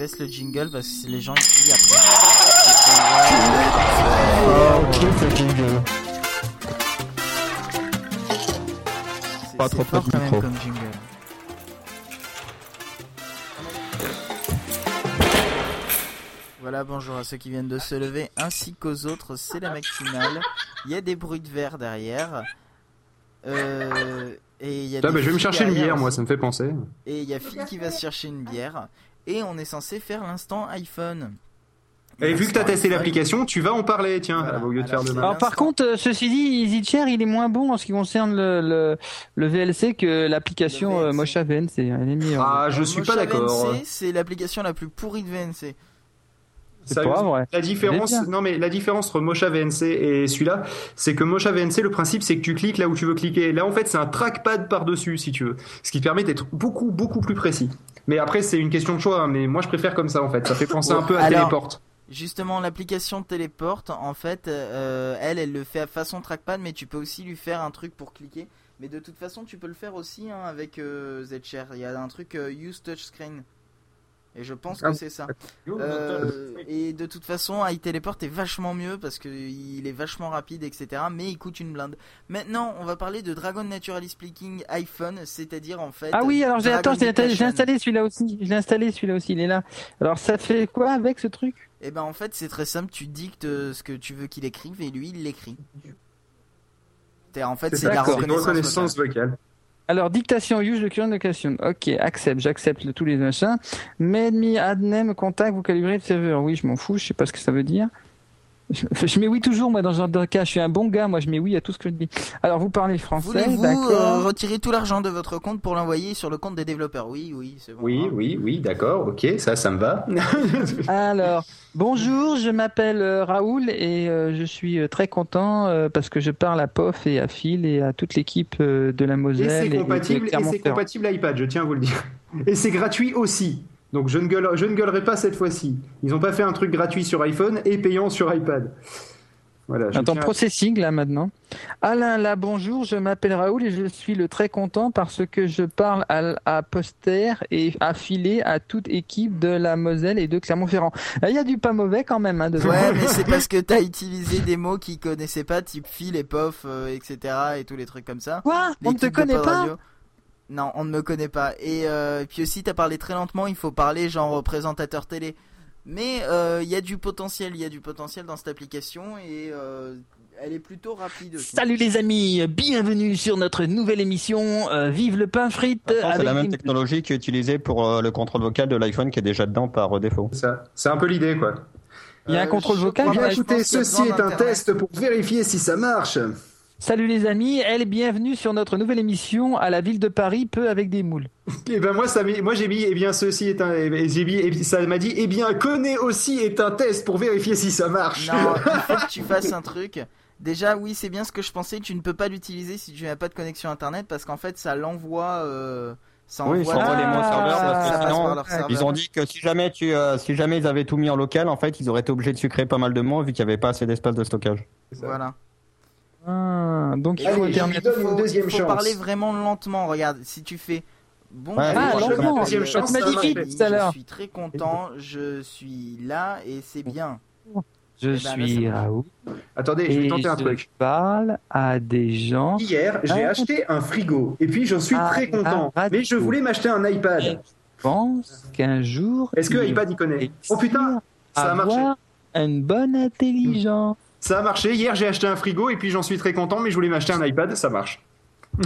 baisse le jingle parce que les gens ils crient après. Oh, ce jingle. C'est- Pas trop fort quand même comme jingle. Voilà, bonjour à ceux qui viennent de se lever ainsi qu'aux autres, c'est la matinale. Il y a des bruits de verre derrière. Euh, et il y a Ah, des bah, je vais me chercher une bière, moi, ça me fait penser. Et il y a Phil qui va se chercher une bière. Et on est censé faire l'instant iPhone. Et vu que t'as L'instant testé iPhone- l'application, tu vas en parler, tiens, Voilà. au lieu de faire Alors, de Alors par contre, euh, ceci dit, EasyChair, il est moins bon en ce qui concerne le, le, le VLC que l'application euh, VLC. Mocha VNC. Elle est meilleure. Ah, je suis Mocha pas d'accord. VNC, c'est l'application la plus pourrie de VNC. c'est pas vrai. La différence, non mais la différence entre Mocha VNC et celui-là, c'est que Mocha VNC, le principe c'est que tu cliques là où tu veux cliquer. Là en fait, c'est un trackpad par-dessus si tu veux, ce qui te permet d'être beaucoup beaucoup plus précis. Mais après, c'est une question de choix. hein, mais moi, je préfère comme ça en fait. Ça fait penser un peu à Alors- Téléport. Justement, l'application Téléporte, en fait, euh, elle, elle le fait à façon trackpad, mais tu peux aussi lui faire un truc pour cliquer. Mais de toute façon, tu peux le faire aussi hein, avec euh, Zshare. Il y a un truc euh, Use Touchscreen. Et je pense que Ah, c'est ça. Euh, et de toute façon, iTeleport est vachement mieux parce qu'il est vachement rapide, etc. Mais il coûte une blinde. Maintenant, on va parler de Dragon Naturally Speaking iPhone, c'est-à-dire en fait. Ah oui, alors j'ai attends, installé celui-là aussi. Je l'ai installé celui-là aussi, il est là. Alors ça fait quoi avec ce truc? Et ben en fait, c'est très simple. Tu dictes euh, ce que tu veux qu'il écrive et lui, il l'écrit. C'est- En fait, C'est de la reconnaissance vocale. Alors dictation, use le current location. Ok, accepte, j'accepte tous les machins. Made me add name contact, vous calibrez le serveur. Oui, je m'en fous, je sais pas ce que ça veut dire. Je, je mets oui toujours moi dans ce genre de cas. Je suis un bon gars, moi je mets oui à tout ce que je dis. Alors vous parlez français, Voulez-vous d'accord. euh, retirer tout l'argent de votre compte pour l'envoyer sur le compte des développeurs? Oui, oui, c'est bon. Oui, hein. oui, oui, d'accord, ok, ça, ça me va. Alors, bonjour, je m'appelle euh, Raoul et euh, je suis euh, très content euh, parce que je parle à POF et à Phil et à toute l'équipe euh, de la Et Moselle. c'est de compatible, et c'est compatible iPad, je tiens à vous le dire. Et c'est gratuit aussi. Donc je ne, gueule, je ne gueulerai pas cette fois-ci. Ils n'ont pas fait un truc gratuit sur iPhone et payant sur iPad. Voilà. je Attends, processing là maintenant. Alain, là, bonjour, je m'appelle Raoul et je suis le très content parce que je parle à, à Poster et affilé à toute équipe de la Moselle et de Clermont-Ferrand. Là, Il y a du pas mauvais quand même. Hein, dedans. Ouais, mais c'est parce que t'as utilisé des mots qu'ils connaissaient pas, type fil et pof, euh, etc. et tous les trucs comme ça. Quoi? On ne te de connaît pas? Radio. Non, on ne me connaît pas. Et euh, puis aussi, t'as parlé très lentement, il faut parler genre présentateur télé. Mais euh, il y a du potentiel, il y a du potentiel dans cette application et euh, elle est plutôt rapide aussi. Salut les amis, bienvenue sur notre nouvelle émission euh, Vive le pain. Attends, C'est avec la même une- technologie qui est utilisée pour euh, le contrôle vocal de l'iPhone qui est déjà dedans par euh, défaut. Ça, c'est un peu l'idée, quoi. Il y a un Euh, contrôle vocal, bien écoutez, ceci est un test pour vérifier si ça marche. Salut les amis, elle bienvenue sur notre nouvelle émission à la ville de Paris, peu avec des moules. Et ben moi, ça moi j'ai mis, eh bien ceci est un, et j'ai mis, et ça m'a dit, eh bien connaît aussi est un test pour vérifier si ça marche. Non, il faut que tu fasses un truc. Déjà, oui, c'est bien ce que je pensais. Tu ne peux pas l'utiliser si tu n'as pas de connexion internet parce qu'en fait, ça l'envoie. euh, ça Oui, envoie ça envoie dans- les parce que ça passe sinon, leur serveur. Ils ont dit que si jamais tu, euh, si jamais ils avaient tout mis en local, en fait, ils auraient été obligés de sucrer pas mal de mots vu qu'il n'y avait pas assez d'espace de stockage. Voilà. Ah, donc il Allez, faut je lui donne Il faut, une deuxième il faut chance. parler vraiment lentement. Regarde, si tu fais bon, Ouais, Ah, je lentement. deuxième chance, tout à l'heure. Je suis très content. Je suis là et c'est bien. Je Eh ben, là, suis ça marche. Raoul Attendez, je vais tenter un je truc. parle à des gens. Hier, j'ai Ah. acheté un frigo et puis j'en suis Ah, très content. ah, mais je voulais m'acheter un iPad. Je pense qu'un jour. Est-ce que iPad y connaît? Oh putain, ça a marché. Une bonne intelligence. Ça a marché. Hier, j'ai acheté un frigo et puis j'en suis très content, mais je voulais m'acheter un iPad, ça marche.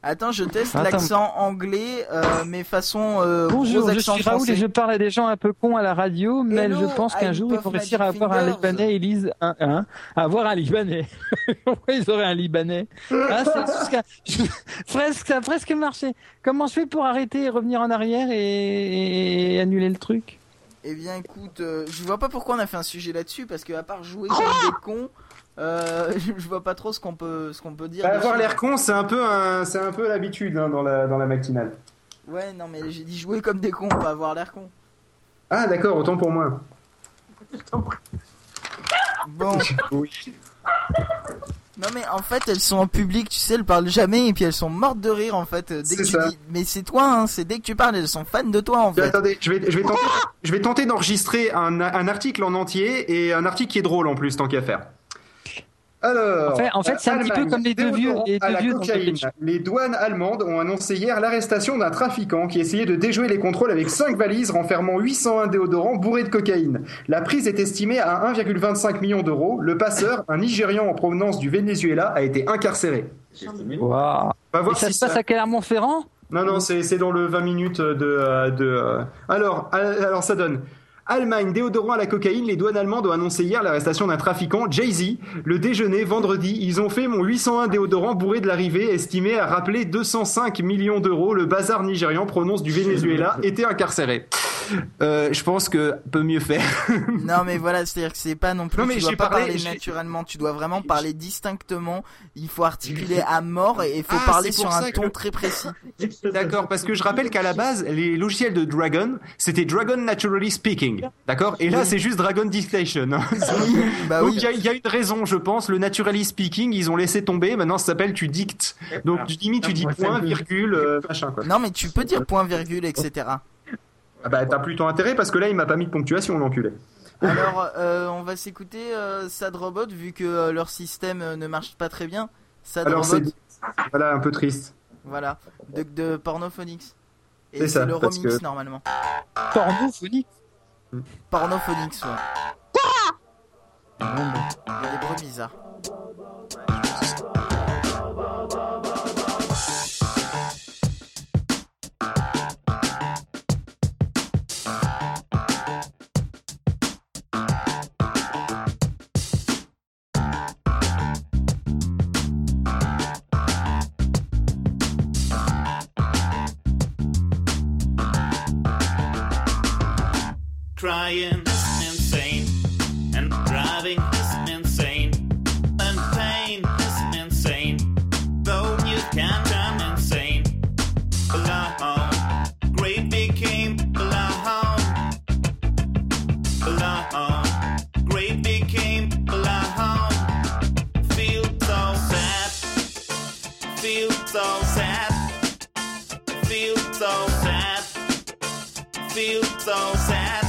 Attends, je teste l'accent anglais, euh, mais façon euh, Bonjour, gros je suis Raoul français. et je parle à des gens un peu cons à la radio, mais Hello, je pense qu'un jour ils vont réussir à avoir un. Libanais et lisent un, un, avoir un Libanais. Pourquoi ils auraient un Libanais ah, jusqu'à- presque, Ça a presque marché. Comment je fais pour arrêter et revenir en arrière et, et annuler le truc? Eh bien, écoute, euh, je vois pas pourquoi on a fait un sujet là-dessus, parce que à part jouer comme des cons, euh, je vois pas trop ce qu'on peut, ce qu'on peut dire. Bah, avoir l'air con, c'est un peu, un, c'est un peu l'habitude hein, dans la dans la matinale. Ouais, non, mais j'ai dit jouer comme des cons, pas avoir l'air con. Ah d'accord, autant pour moi. Bon, Oui. Non mais en fait elles sont en public, tu sais, elles parlent jamais et puis elles sont mortes de rire en fait euh, dès que tu ça. dis. Mais c'est toi, hein, c'est dès que tu parles, elles sont fans de toi en Mais fait. Attendez, je vais, je vais tenter, je vais tenter d'enregistrer un, un article en entier et un article qui est drôle en plus, tant qu'à faire. Alors, En fait- en fait, c'est un petit peu comme les deux vieux- les à la vieux cocaïne. Les douanes allemandes ont annoncé hier l'arrestation d'un trafiquant qui essayait de déjouer les contrôles avec 5 valises renfermant 801 déodorants bourrés de cocaïne. La prise est estimée à 1,25 million d'euros. Le passeur, un Nigérian en provenance du Venezuela, a été incarcéré. Waouh. On va Et voir ça si se passe à Clermont-Ferrand non, non, c'est c'est dans le 20 minutes de. euh, de euh, Alors, alors, ça donne. Allemagne, déodorant à la cocaïne, les douanes allemandes ont annoncé hier l'arrestation d'un trafiquant, Jay-Z. Le déjeuner, vendredi, ils ont fait mon 801 déodorant bourré de l'arrivée, estimé à rappeler 205 millions d'euros. Le bazar nigérian, prononce du Venezuela, était incarcéré. Euh, je pense que peut mieux faire. Non mais voilà, c'est-à-dire que c'est pas non plus. Non, mais tu dois j'ai pas parlé- parler naturellement, tu dois vraiment parler distinctement. Il faut articuler à mort et il faut Ah, parler sur un que- ton très précis. D'accord, parce que je rappelle qu'à la base, les logiciels de Dragon, c'était Dragon Naturally Speaking. D'accord? Et là, c'est juste Dragon Dictation. hein. Bah Donc oui. il y, a- il y a une raison, je pense. Le naturally speaking, ils ont laissé tomber. Maintenant, ça s'appelle tu dictes. Donc du limite, tu dis point, virgule, euh, machin quoi. Non mais tu peux dire point virgule etc. Ah bah t'as plutôt intérêt parce que là, il m'a pas mis de ponctuation, l'enculé. Alors euh, on va s'écouter euh, Sad Robot vu que euh, leur système euh, ne marche pas très bien. Sad Alors c'est Robot, voilà un peu triste. voilà, de, de Pornophonics. Et C'est c'est ça, le remix que- normalement. Pornophonique. Pornophonics, ouais. Il y a des bruits bizarres. Crying is insane, and driving is insane, and pain is insane. Though you can turn insane, alone, oh. great became alone, alone, great became alone. Oh. Feel so sad, feel so sad, feel so sad, feel so sad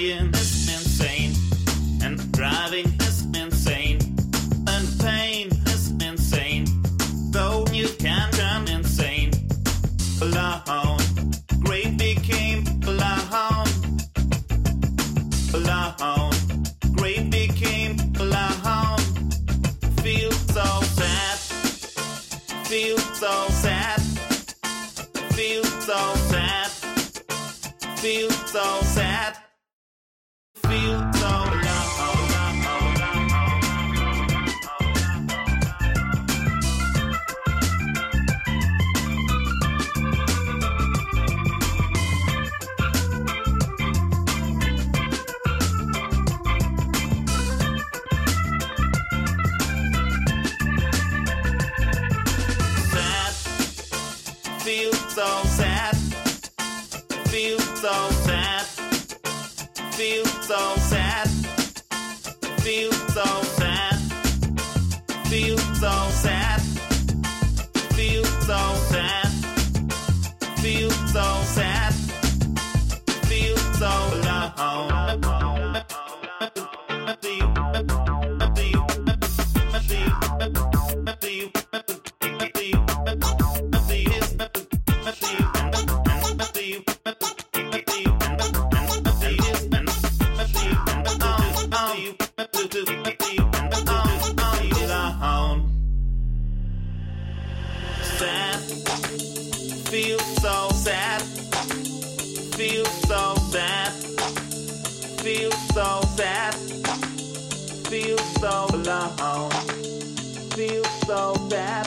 Crying is insane, and driving is insane, and pain is insane. Though you can turn insane, alone. Great became alone, alone. Great became alone. Feel so sad. Feel so sad. Feel so sad. Feel so sad feel so sad. Feel so So sad. alone. Feel so bad.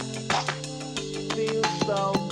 Feel so